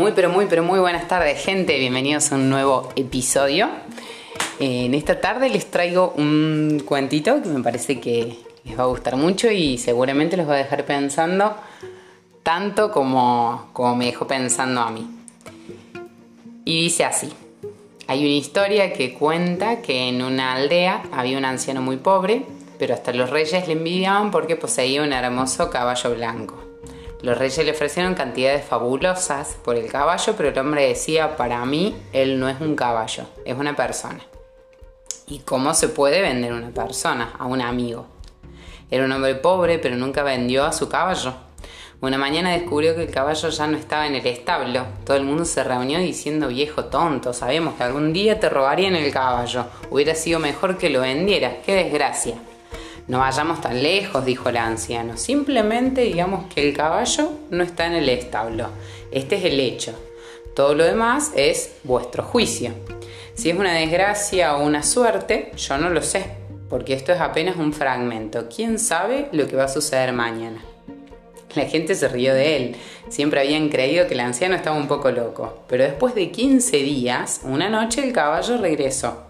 Muy, pero muy, pero muy buenas tardes, gente. Bienvenidos a un nuevo episodio. En esta tarde les traigo un cuentito que me parece que les va a gustar mucho y seguramente los va a dejar pensando tanto como, como me dejó pensando a mí. Y dice así. Hay una historia que cuenta que en una aldea había un anciano muy pobre, pero hasta los reyes le envidiaban porque poseía un hermoso caballo blanco. Los reyes le ofrecieron cantidades fabulosas por el caballo, pero el hombre decía, para mí, él no es un caballo, es una persona. ¿Y cómo se puede vender una persona a un amigo? Era un hombre pobre, pero nunca vendió a su caballo. Una mañana descubrió que el caballo ya no estaba en el establo. Todo el mundo se reunió diciendo, viejo tonto, sabemos que algún día te robarían el caballo. Hubiera sido mejor que lo vendieras. ¡Qué desgracia! No vayamos tan lejos, dijo el anciano. Simplemente digamos que el caballo no está en el establo. Este es el hecho. Todo lo demás es vuestro juicio. Si es una desgracia o una suerte, yo no lo sé, porque esto es apenas un fragmento. ¿Quién sabe lo que va a suceder mañana? La gente se rió de él. Siempre habían creído que el anciano estaba un poco loco. Pero después de 15 días, una noche el caballo regresó.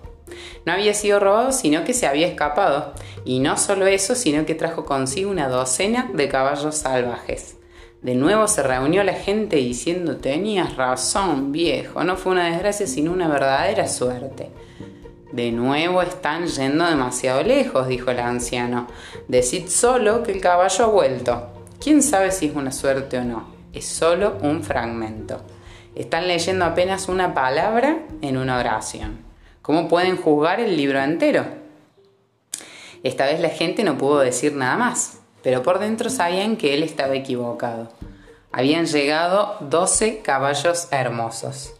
No había sido robado, sino que se había escapado. Y no solo eso, sino que trajo consigo una docena de caballos salvajes. De nuevo se reunió la gente diciendo, tenías razón, viejo, no fue una desgracia, sino una verdadera suerte. De nuevo están yendo demasiado lejos, dijo el anciano. Decid solo que el caballo ha vuelto. ¿Quién sabe si es una suerte o no? Es solo un fragmento. Están leyendo apenas una palabra en una oración. ¿Cómo pueden juzgar el libro entero? Esta vez la gente no pudo decir nada más, pero por dentro sabían que él estaba equivocado. Habían llegado 12 caballos hermosos.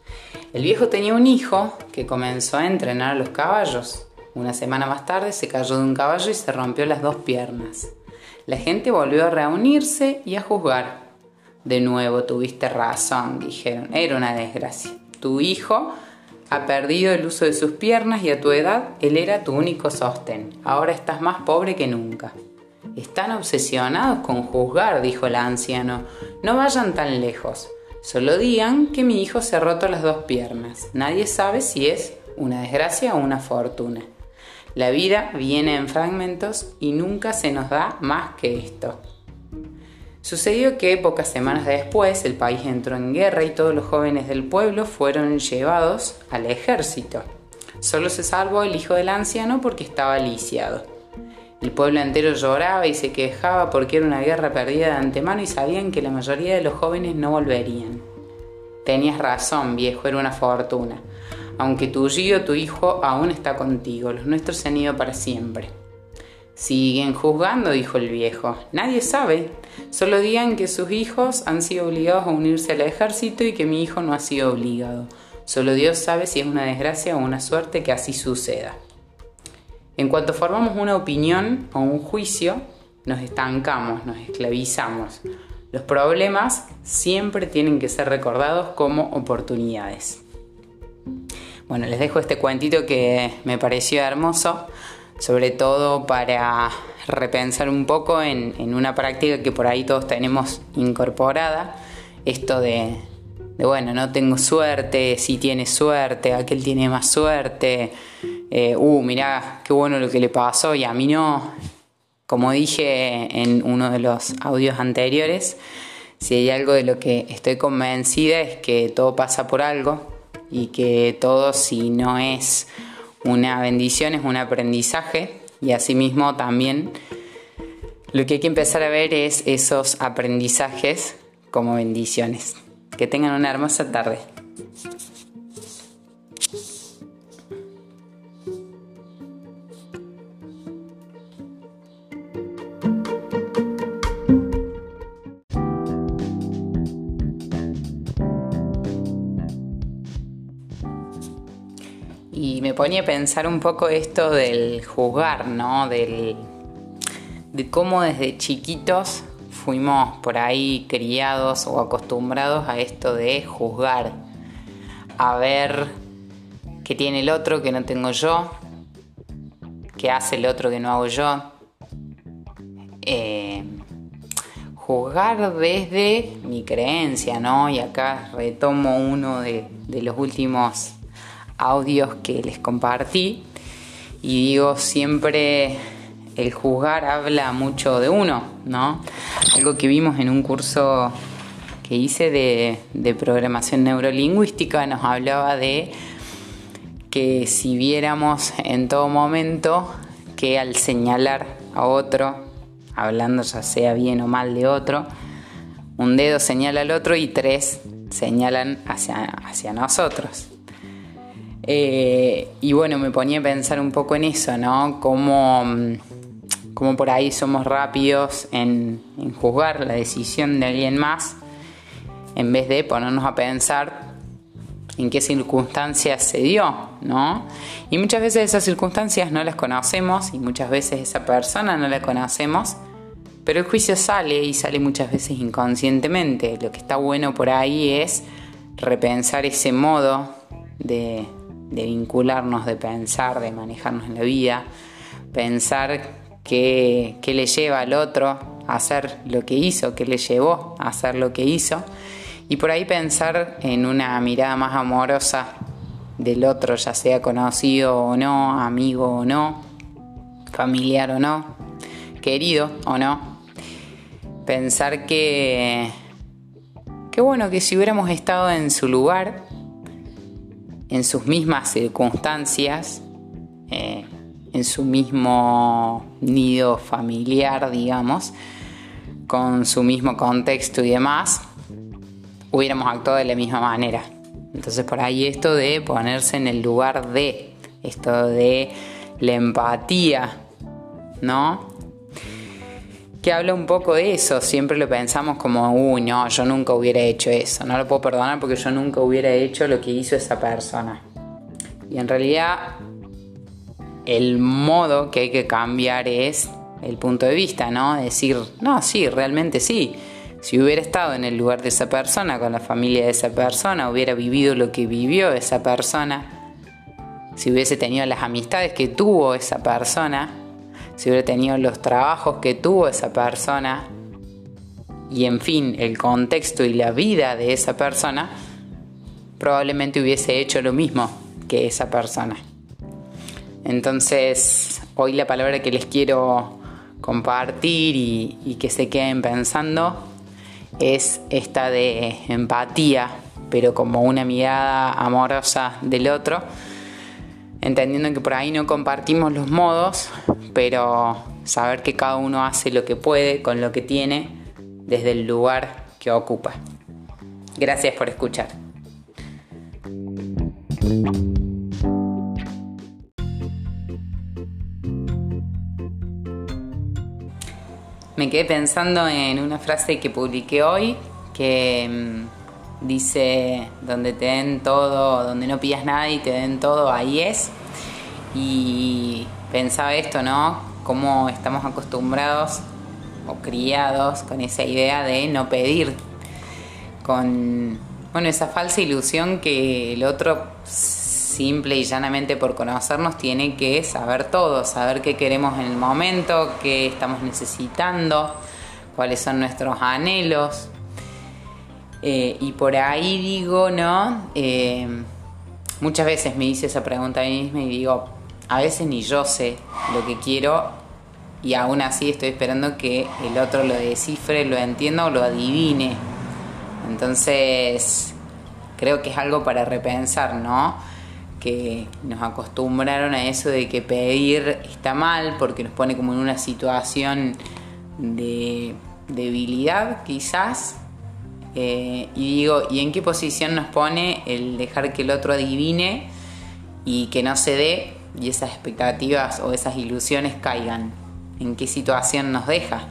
El viejo tenía un hijo que comenzó a entrenar a los caballos. Una semana más tarde se cayó de un caballo y se rompió las dos piernas. La gente volvió a reunirse y a juzgar. De nuevo tuviste razón, dijeron. Era una desgracia. Tu hijo ha perdido el uso de sus piernas y a tu edad él era tu único sostén. Ahora estás más pobre que nunca. Están obsesionados con juzgar, dijo el anciano. No vayan tan lejos. Solo digan que mi hijo se ha roto las dos piernas. Nadie sabe si es una desgracia o una fortuna. La vida viene en fragmentos y nunca se nos da más que esto. Sucedió que pocas semanas después el país entró en guerra y todos los jóvenes del pueblo fueron llevados al ejército. Solo se salvó el hijo del anciano porque estaba lisiado. El pueblo entero lloraba y se quejaba porque era una guerra perdida de antemano y sabían que la mayoría de los jóvenes no volverían. Tenías razón, viejo, era una fortuna. Aunque tu o tu hijo, aún está contigo, los nuestros se han ido para siempre. Siguen juzgando, dijo el viejo. Nadie sabe. Solo digan que sus hijos han sido obligados a unirse al ejército y que mi hijo no ha sido obligado. Solo Dios sabe si es una desgracia o una suerte que así suceda. En cuanto formamos una opinión o un juicio, nos estancamos, nos esclavizamos. Los problemas siempre tienen que ser recordados como oportunidades. Bueno, les dejo este cuentito que me pareció hermoso sobre todo para repensar un poco en, una práctica que por ahí todos tenemos incorporada, esto de, bueno, no tengo suerte, si tiene suerte, aquel tiene más suerte, eh, uh, mirá, qué bueno lo que le pasó y a mí no. Como dije en uno de los audios anteriores, si hay algo de lo que estoy convencida es que todo pasa por algo y que todo si no es una bendición, es un aprendizaje y asimismo también lo que hay que empezar a ver es esos aprendizajes como bendiciones. Que tengan una hermosa tarde. Me ponía a pensar un poco esto del juzgar, ¿no? Del, de cómo desde chiquitos fuimos por ahí criados o acostumbrados a esto de juzgar, a ver qué tiene el otro que no tengo yo, qué hace el otro que no hago yo. Eh, juzgar desde mi creencia, ¿no? Y acá retomo uno de los últimos audios que les compartí y digo siempre el juzgar habla mucho de uno, ¿no? Algo que vimos en un curso que hice de, programación neurolingüística nos hablaba de que si viéramos en todo momento que al señalar a otro, hablando ya sea bien o mal de otro, un dedo señala al otro y tres señalan hacia, hacia nosotros. Eh, y bueno, me ponía a pensar un poco en eso, ¿no? Como, como por ahí somos rápidos en, en, juzgar la decisión de alguien más, en vez de ponernos a pensar en qué circunstancias se dio, ¿no? Y muchas veces esas circunstancias no las conocemos y muchas veces esa persona no la conocemos, pero el juicio sale y sale muchas veces inconscientemente. Lo que está bueno por ahí es repensar ese modo de, de vincularnos, de pensar, de manejarnos en la vida, pensar qué, le lleva al otro a hacer lo que hizo, qué le llevó a hacer lo que hizo, y por ahí pensar en una mirada más amorosa del otro, ya sea conocido o no, amigo o no, familiar o no, querido o no. Pensar que, que bueno, que si hubiéramos estado en su lugar, en sus mismas circunstancias, eh, en su mismo nido familiar, digamos, con su mismo contexto y demás, hubiéramos actuado de la misma manera. Entonces por ahí esto de ponerse en el lugar de, esto de la empatía, ¿no? Que habla un poco de eso. Siempre lo pensamos como, uy, no, yo nunca hubiera hecho eso. No lo puedo perdonar porque yo nunca hubiera hecho lo que hizo esa persona. Y en realidad, el modo que hay que cambiar es el punto de vista, ¿no? Decir, no, sí, realmente sí. Si hubiera estado en el lugar de esa persona, con la familia de esa persona, hubiera vivido lo que vivió esa persona, si hubiese tenido las amistades que tuvo esa persona, si hubiera tenido los trabajos que tuvo esa persona y en fin el contexto y la vida de esa persona, probablemente hubiese hecho lo mismo que esa persona. Entonces, hoy la palabra que les quiero compartir y, que se queden pensando es esta de empatía, pero como una mirada amorosa del otro entendiendo que por ahí no compartimos los modos, pero saber que cada uno hace lo que puede con lo que tiene desde el lugar que ocupa. Gracias por escuchar. Me quedé pensando en una frase que publiqué hoy que mm, dice, donde te den todo, donde no pidas nada y te den todo, ahí es. Y pensaba esto, ¿no? Cómo estamos acostumbrados o criados con esa idea de no pedir, con, bueno, esa falsa ilusión que el otro simple y llanamente por conocernos tiene que saber todo, saber qué queremos en el momento, qué estamos necesitando, cuáles son nuestros anhelos, eh, y por ahí digo, ¿no? Eh, muchas veces me hice esa pregunta a mí misma y digo, a veces ni yo sé lo que quiero y aún así estoy esperando que el otro lo descifre, lo entienda o lo adivine. Entonces, creo que es algo para repensar, ¿no? Que nos acostumbraron a eso de que pedir está mal porque nos pone como en una situación de debilidad quizás eh, y digo, ¿y en qué posición nos pone el dejar que el otro adivine y que no se dé y esas expectativas o esas ilusiones caigan? ¿En qué situación nos deja?